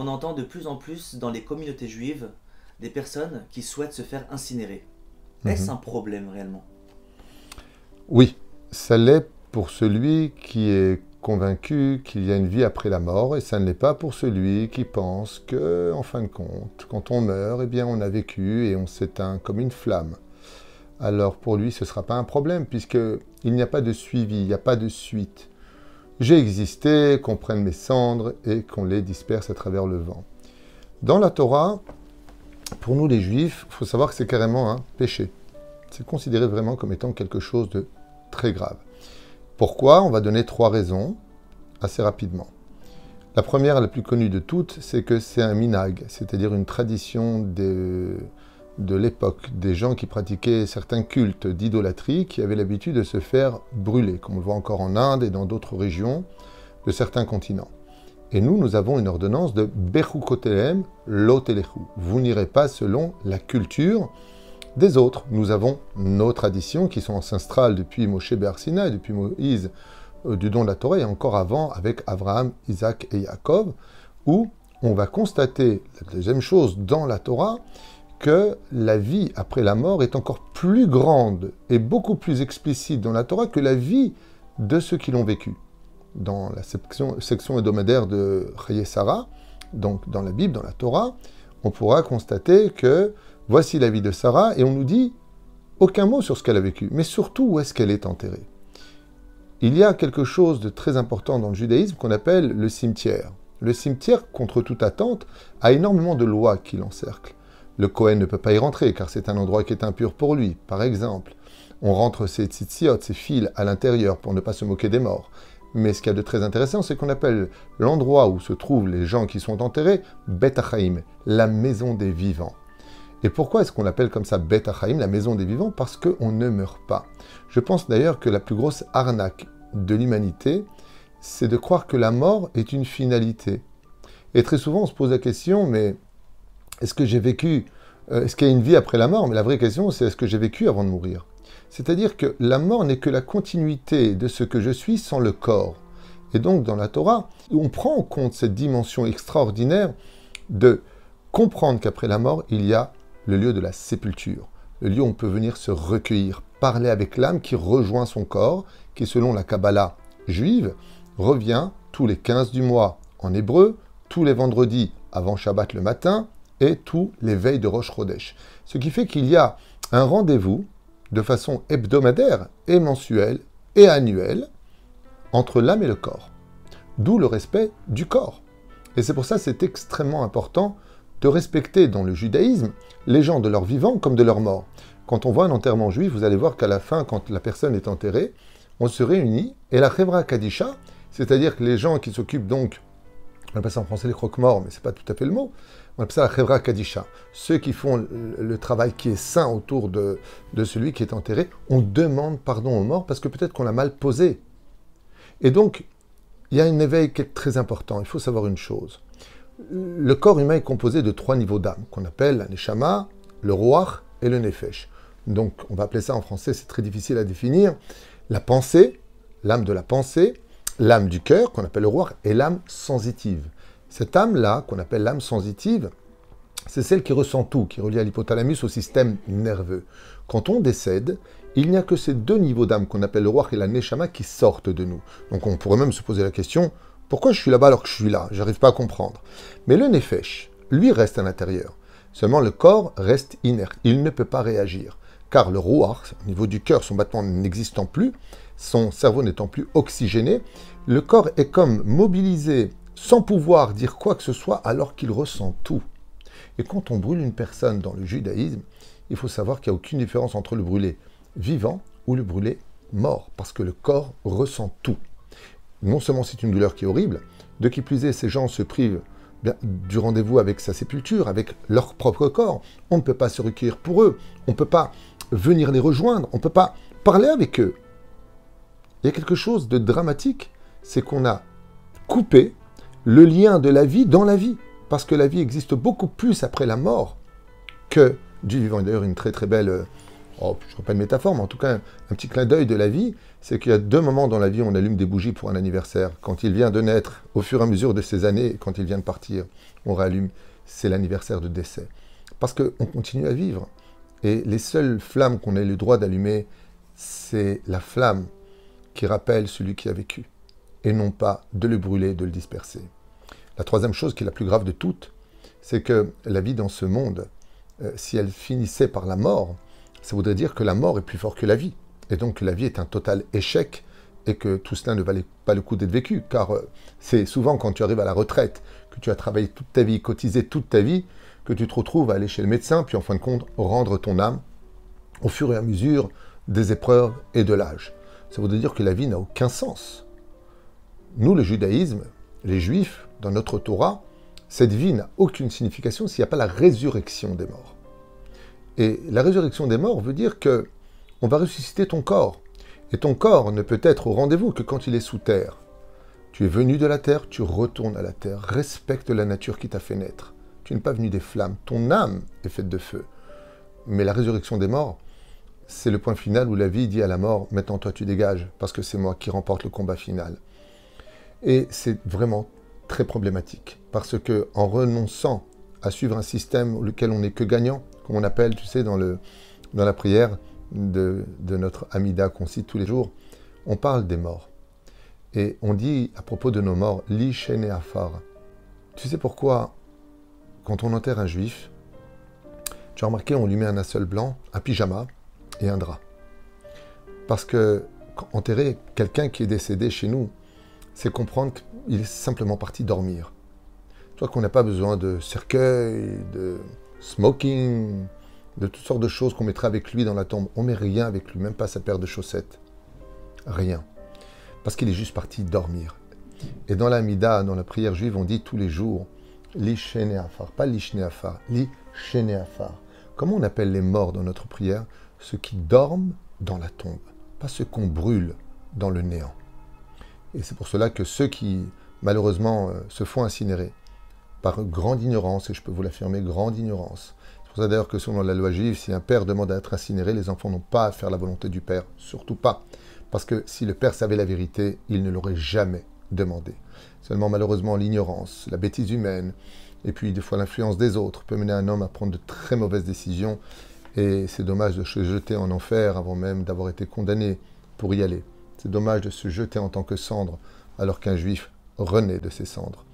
on entend de plus en plus dans les communautés juives des personnes qui souhaitent se faire incinérer. Est-ce Mhm. un problème réellement? Oui, ça l'est pour celui qui est convaincu qu'il y a une vie après la mort, et ça ne l'est pas pour celui qui pense que, en fin de compte, quand on meurt, eh bien, on a vécu et on s'éteint comme une flamme. Alors pour lui, ce ne sera pas un problème, puisqu'il n'y a pas de suivi, il n'y a pas de suite. J'ai existé, qu'on prenne mes cendres et qu'on les disperse à travers le vent. Dans la Torah, pour nous les Juifs, il faut savoir que c'est carrément un péché. C'est considéré vraiment comme étant quelque chose de très grave. Pourquoi? On va donner trois raisons assez rapidement. La première, la plus connue de toutes, c'est que c'est un minag, c'est-à-dire une tradition de, de l'époque, des gens qui pratiquaient certains cultes d'idolâtrie qui avaient l'habitude de se faire brûler, comme on le voit encore en Inde et dans d'autres régions de certains continents. Et nous, nous avons une ordonnance de Bechukotelem lotelechu. Vous n'irez pas selon la culture des autres. Nous avons nos traditions qui sont ancestrales depuis Moshe Bersina et depuis Moïse euh, du don de la Torah et encore avant avec Abraham, Isaac et Jacob, où on va constater la deuxième chose dans la Torah que la vie après la mort est encore plus grande et beaucoup plus explicite dans la Torah que la vie de ceux qui l'ont vécu. Dans la section, hebdomadaire de Chaye donc dans la Bible, dans la Torah, on pourra constater que voici la vie de Sarah et on nous dit aucun mot sur ce qu'elle a vécu, mais surtout où est-ce qu'elle est enterrée. Il y a quelque chose de très important dans le judaïsme qu'on appelle le cimetière. Le cimetière, contre toute attente, a énormément de lois qui l'encerclent. Le Kohen ne peut pas y rentrer car c'est un endroit qui est impur pour lui. Par exemple, on rentre ses tzitziot, ses fils à l'intérieur pour ne pas se moquer des morts. Mais ce qu'il y a de très intéressant, c'est qu'on appelle l'endroit où se trouvent les gens qui sont enterrés Bet Achaim, la maison des vivants. Et pourquoi est-ce qu'on l'appelle comme ça Bet Achaim, la maison des vivants? Parce qu'on ne meurt pas. Je pense d'ailleurs que la plus grosse arnaque de l'humanité, c'est de croire que la mort est une finalité. Et très souvent, on se pose la question, mais est-ce que j'ai vécu, euh, est-ce qu'il y a une vie après la mort? Mais la vraie question, c'est est-ce que j'ai vécu avant de mourir? C'est-à-dire que la mort n'est que la continuité de ce que je suis sans le corps. Et donc, dans la Torah, on prend en compte cette dimension extraordinaire de comprendre qu'après la mort, il y a le lieu de la sépulture, le lieu où on peut venir se recueillir, parler avec l'âme qui rejoint son corps, qui selon la Kabbalah juive, revient tous les 15 du mois en hébreu, tous les vendredis avant Shabbat le matin et tous les veilles de Rosh Chodesh. Ce qui fait qu'il y a un rendez-vous de façon hebdomadaire et mensuelle et annuelle entre l'âme et le corps. D'où le respect du corps. Et c'est pour ça que c'est extrêmement important de respecter dans le judaïsme les gens de leur vivant comme de leur mort. Quand on voit un enterrement juif, vous allez voir qu'à la fin, quand la personne est enterrée, on se réunit et la Chevra Kadisha, c'est-à-dire que les gens qui s'occupent donc, on appelle ça en français les croque-morts, mais c'est pas tout à fait le mot, on appelle ça la Chevra Kadisha, ceux qui font le, travail qui est sain autour de, celui qui est enterré, on demande pardon aux morts parce que peut-être qu'on l'a mal posé. Et donc, il y a un éveil qui est très important. Il faut savoir une chose. Le corps humain est composé de trois niveaux d'âme, qu'on appelle la neshama, le roach et le nefesh. Donc, on va appeler ça en français, c'est très difficile à définir. La pensée, l'âme de la pensée, l'âme du cœur, qu'on appelle le roach, et l'âme sensitive. Cette âme-là, qu'on appelle l'âme sensitive, c'est celle qui ressent tout, qui relie à l'hypothalamus au système nerveux. Quand on décède, il n'y a que ces deux niveaux d'âme qu'on appelle le roi et la neshama qui sortent de nous. Donc on pourrait même se poser la question, pourquoi je suis là-bas alors que je suis là? J'arrive pas à comprendre. Mais le nefesh, lui, reste à l'intérieur. Seulement le corps reste inerte, il ne peut pas réagir. Car le roi, au niveau du cœur, son battement n'existant plus, son cerveau n'étant plus oxygéné, le corps est comme mobilisé sans pouvoir dire quoi que ce soit alors qu'il ressent tout. Et quand on brûle une personne dans le judaïsme, il faut savoir qu'il n'y a aucune différence entre le brûlé vivant ou le brûlé mort, parce que le corps ressent tout. Non seulement c'est une douleur qui est horrible, de qui plus est, ces gens se privent du rendez-vous avec sa sépulture, avec leur propre corps. On ne peut pas se recueillir pour eux, on ne peut pas venir les rejoindre, on ne peut pas parler avec eux. Il y a quelque chose de dramatique, c'est qu'on a coupé le lien de la vie dans la vie parce que la vie existe beaucoup plus après la mort que du vivant. D'ailleurs, une très très belle, oh, je ne pas de métaphore, mais en tout cas un, petit clin d'œil de la vie, c'est qu'il y a deux moments dans la vie où on allume des bougies pour un anniversaire. Quand il vient de naître, au fur et à mesure de ses années, quand il vient de partir, on rallume, c'est l'anniversaire de décès. Parce qu'on continue à vivre. Et les seules flammes qu'on ait le droit d'allumer, c'est la flamme qui rappelle celui qui a vécu, et non pas de le brûler, de le disperser. La troisième chose qui est la plus grave de toutes, c'est que la vie dans ce monde, euh, si elle finissait par la mort, ça voudrait dire que la mort est plus forte que la vie. Et donc que la vie est un total échec et que tout cela ne valait pas le coup d'être vécu. Car euh, c'est souvent quand tu arrives à la retraite, que tu as travaillé toute ta vie, cotisé toute ta vie, que tu te retrouves à aller chez le médecin, puis en fin de compte, rendre ton âme au fur et à mesure des épreuves et de l'âge. Ça voudrait dire que la vie n'a aucun sens. Nous, le judaïsme, les juifs, dans notre Torah, cette vie n'a aucune signification s'il n'y a pas la résurrection des morts. Et la résurrection des morts veut dire que on va ressusciter ton corps. Et ton corps ne peut être au rendez-vous que quand il est sous terre. Tu es venu de la terre, tu retournes à la terre. Respecte la nature qui t'a fait naître. Tu n'es pas venu des flammes. Ton âme est faite de feu. Mais la résurrection des morts, c'est le point final où la vie dit à la mort, maintenant toi tu dégages, parce que c'est moi qui remporte le combat final. Et c'est vraiment très problématique. Parce que en renonçant à suivre un système lequel on n'est que gagnant, comme on appelle, tu sais, dans, le, dans la prière de, notre Amida qu'on cite tous les jours, on parle des morts. Et on dit à propos de nos morts, li afar. Tu sais pourquoi, quand on enterre un juif, tu as remarqué, on lui met un seul blanc, un pyjama et un drap. Parce que enterrer quelqu'un qui est décédé chez nous, c'est comprendre qu'il est simplement parti dormir. Toi qu'on n'a pas besoin de cercueil, de smoking, de toutes sortes de choses qu'on mettrait avec lui dans la tombe. On met rien avec lui, même pas sa paire de chaussettes. Rien. Parce qu'il est juste parti dormir. Et dans la Mida, dans la prière juive, on dit tous les jours Li afar, pas Li afar, Li afar. Comment on appelle les morts dans notre prière? Ceux qui dorment dans la tombe, pas ceux qu'on brûle dans le néant. Et c'est pour cela que ceux qui, malheureusement, euh, se font incinérer, par grande ignorance, et je peux vous l'affirmer, grande ignorance. C'est pour ça d'ailleurs que selon la loi juive, si un père demande à être incinéré, les enfants n'ont pas à faire la volonté du père, surtout pas. Parce que si le père savait la vérité, il ne l'aurait jamais demandé. Seulement malheureusement l'ignorance, la bêtise humaine, et puis des fois l'influence des autres peut mener un homme à prendre de très mauvaises décisions, et c'est dommage de se jeter en enfer avant même d'avoir été condamné pour y aller. C'est dommage de se jeter en tant que cendre alors qu'un juif renaît de ses cendres.